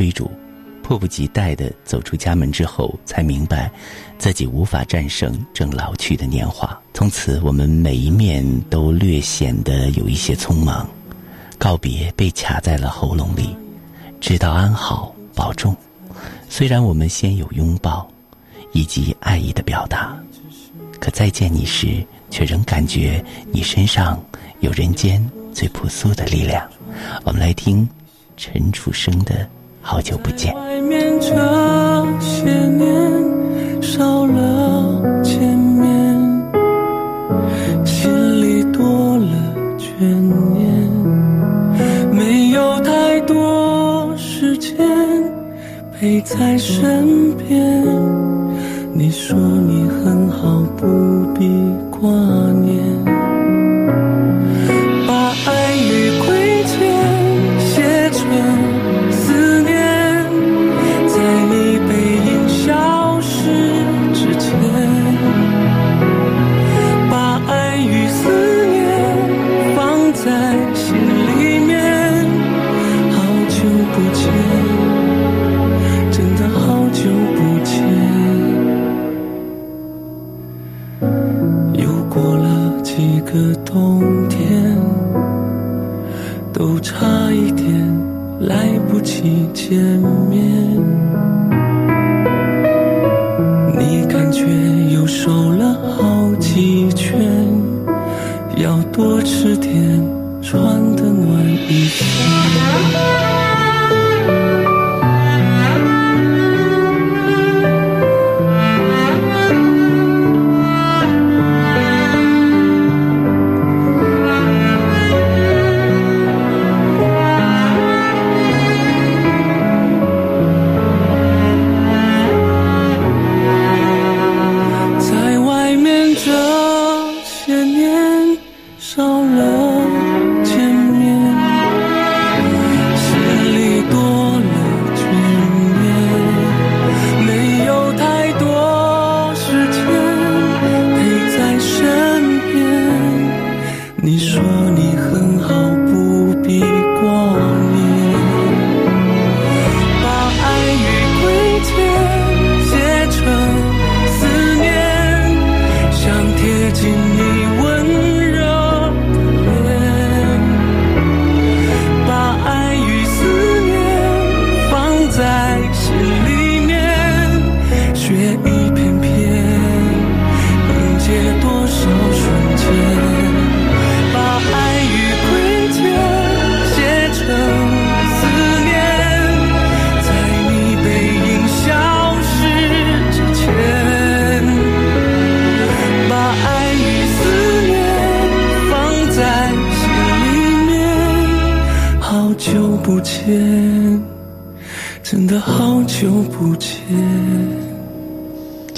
追逐，迫不及待的走出家门之后，才明白自己无法战胜正老去的年华。从此，我们每一面都略显得有一些匆忙，告别被卡在了喉咙里，知道安好，保重。虽然我们先有拥抱，以及爱意的表达，可再见你时，却仍感觉你身上有人间最朴素的力量。我们来听陈楚生的《好久不见》。外面这些年少了见面，心里多了眷念，没有太多时间陪在身边。你说你很好，不必挂念。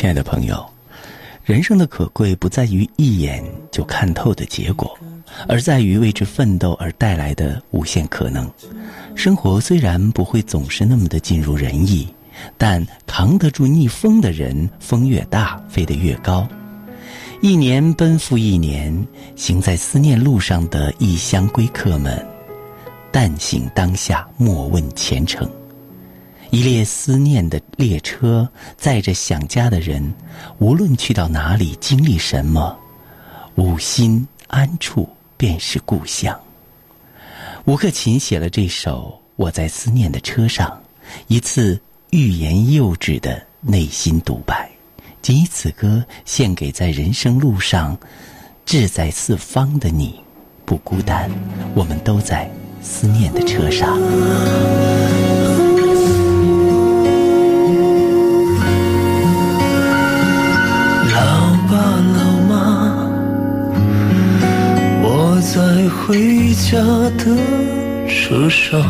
亲爱的朋友，人生的可贵不在于一眼就看透的结果，而在于为之奋斗而带来的无限可能。生活虽然不会总是那么的尽如人意，但扛得住逆风的人，风越大，飞得越高。一年奔赴一年，行在思念路上的异乡归客们，但行当下，莫问前程。一列思念的列车，载着想家的人，无论去到哪里，经历什么，吾心安处便是故乡。吴克勤写了这首《我在思念的车上》，一次欲言又止的内心独白。仅以此歌献给在人生路上志在四方的你，不孤单，我们都在思念的车上。回家的车上，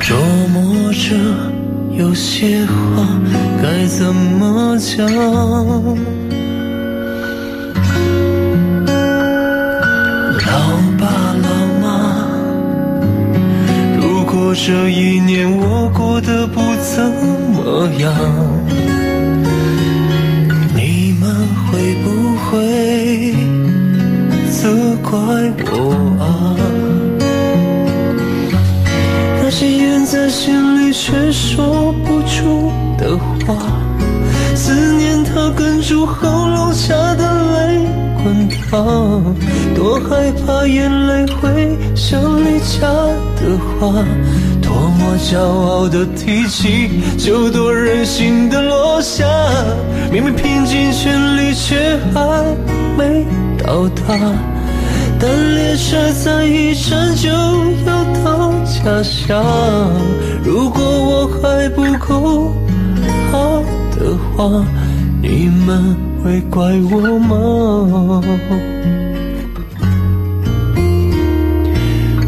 琢磨着有些话该怎么讲。老爸老妈，如果这一年我过得不怎么样，你们会不会责怪我啊？那些咽在心里却说不出的话，思念它哽住喉咙下的泪滚烫，多害怕眼泪会像离家的花，多么骄傲的提起，就多任性的落下。明明拼尽全力，却还没到达。但列车在一站就要到家乡，如果我还不够好的话，你们会怪我吗？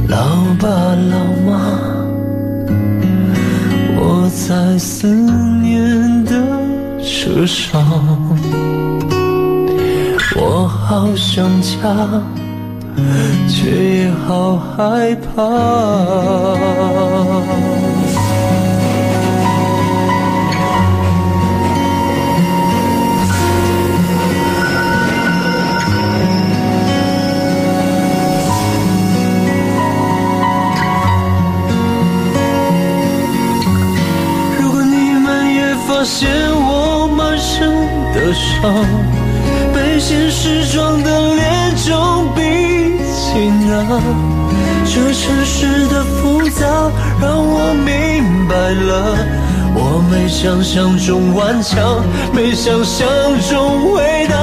老爸老妈，我在思念的车上，我好想家。却也好害怕。如果你们也发现我满身的伤，现实中的脸肿鼻青啊，这城市的复杂让我明白了，我没想象中顽强，没想象中伟大。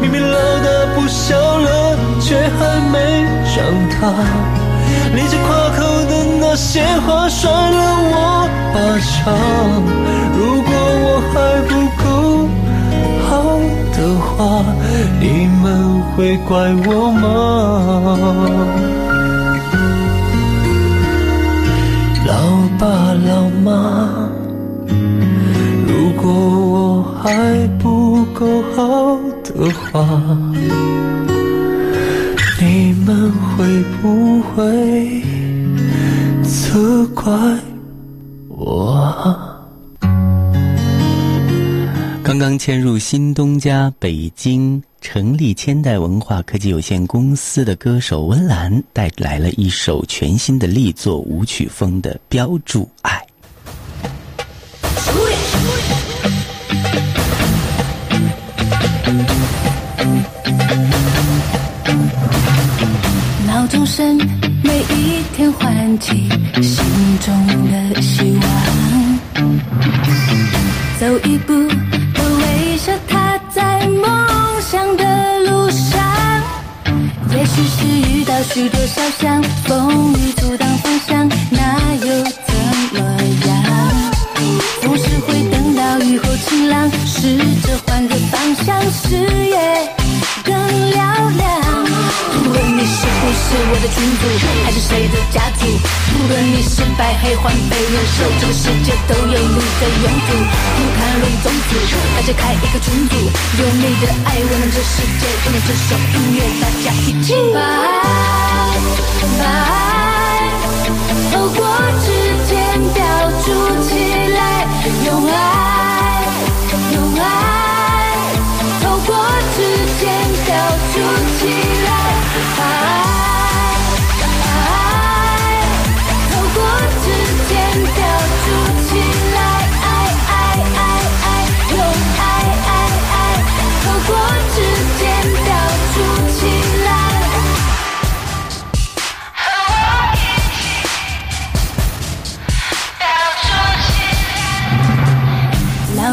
明明老大不小了，却还没长大。你这夸口的那些话，甩了我巴掌。如果我还不够的话，你们会怪我吗？老爸老妈，如果我还不够好的话，你们会不会责怪刚迁入新东家北京成立千代文化科技有限公司的歌手温岚带来了一首全新的力作舞曲风的《标注爱》。闹钟声每一天唤起心中的希望，走一步车，踏在梦想的路上。也许是遇到许多小巷，风雨阻挡方向，那又怎么样？总是会等到雨后晴朗，试着换个方向，是是我的群主，还是谁的家族，不论你是白黑黄被人受，这个世界都有你的拥堵。不谈论种族，大家开一个群组，用你的爱温暖这世界，就能这首音乐，大家一起把爱，把爱透过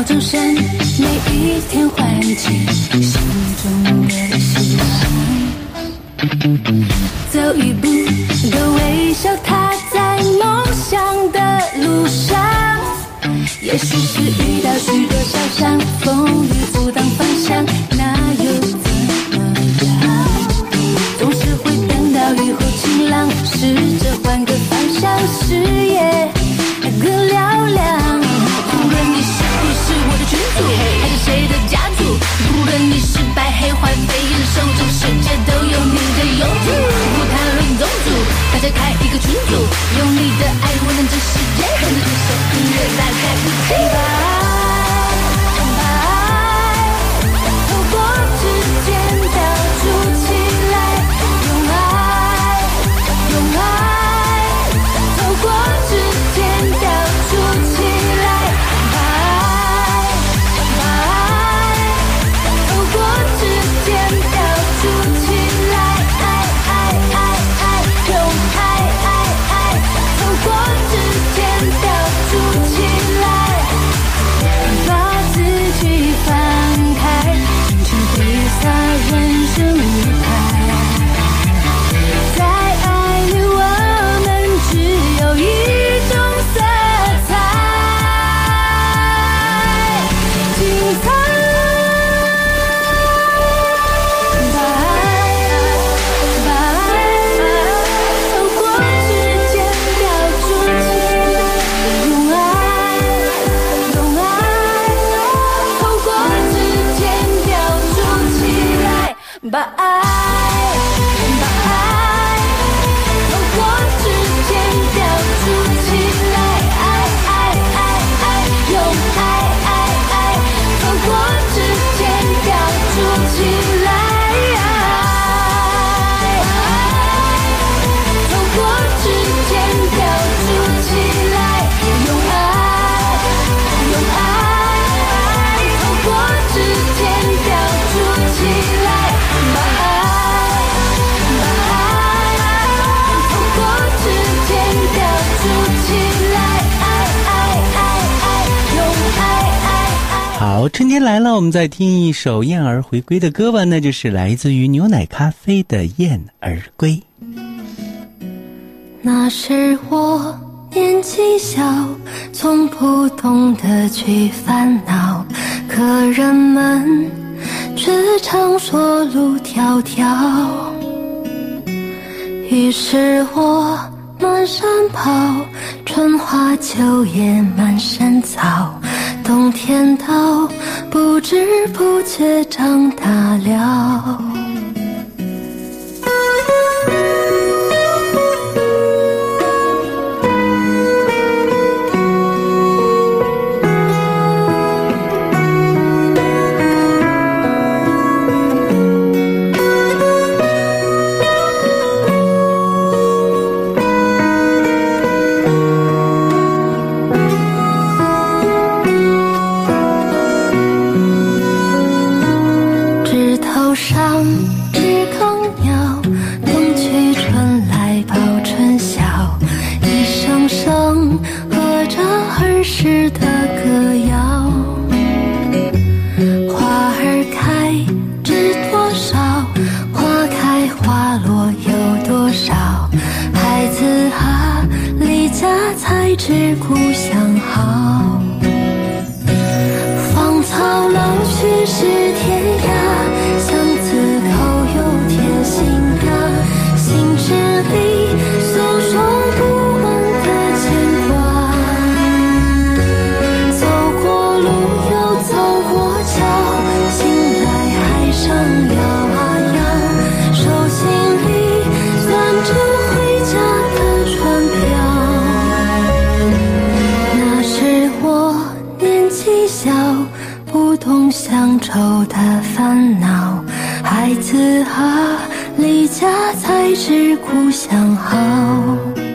钟声每一天唤起心中的希望，的爱。春天来了，我们再听一首燕儿回归的歌吧，那就是来自于牛奶咖啡的《燕儿归》。那时我年纪小，从不懂得去烦恼，可人们却常说路迢迢。于是我。满山跑，春花秋叶满山草，冬天到，不知不觉长大了。草上知更鸟啊，离家才知故乡好。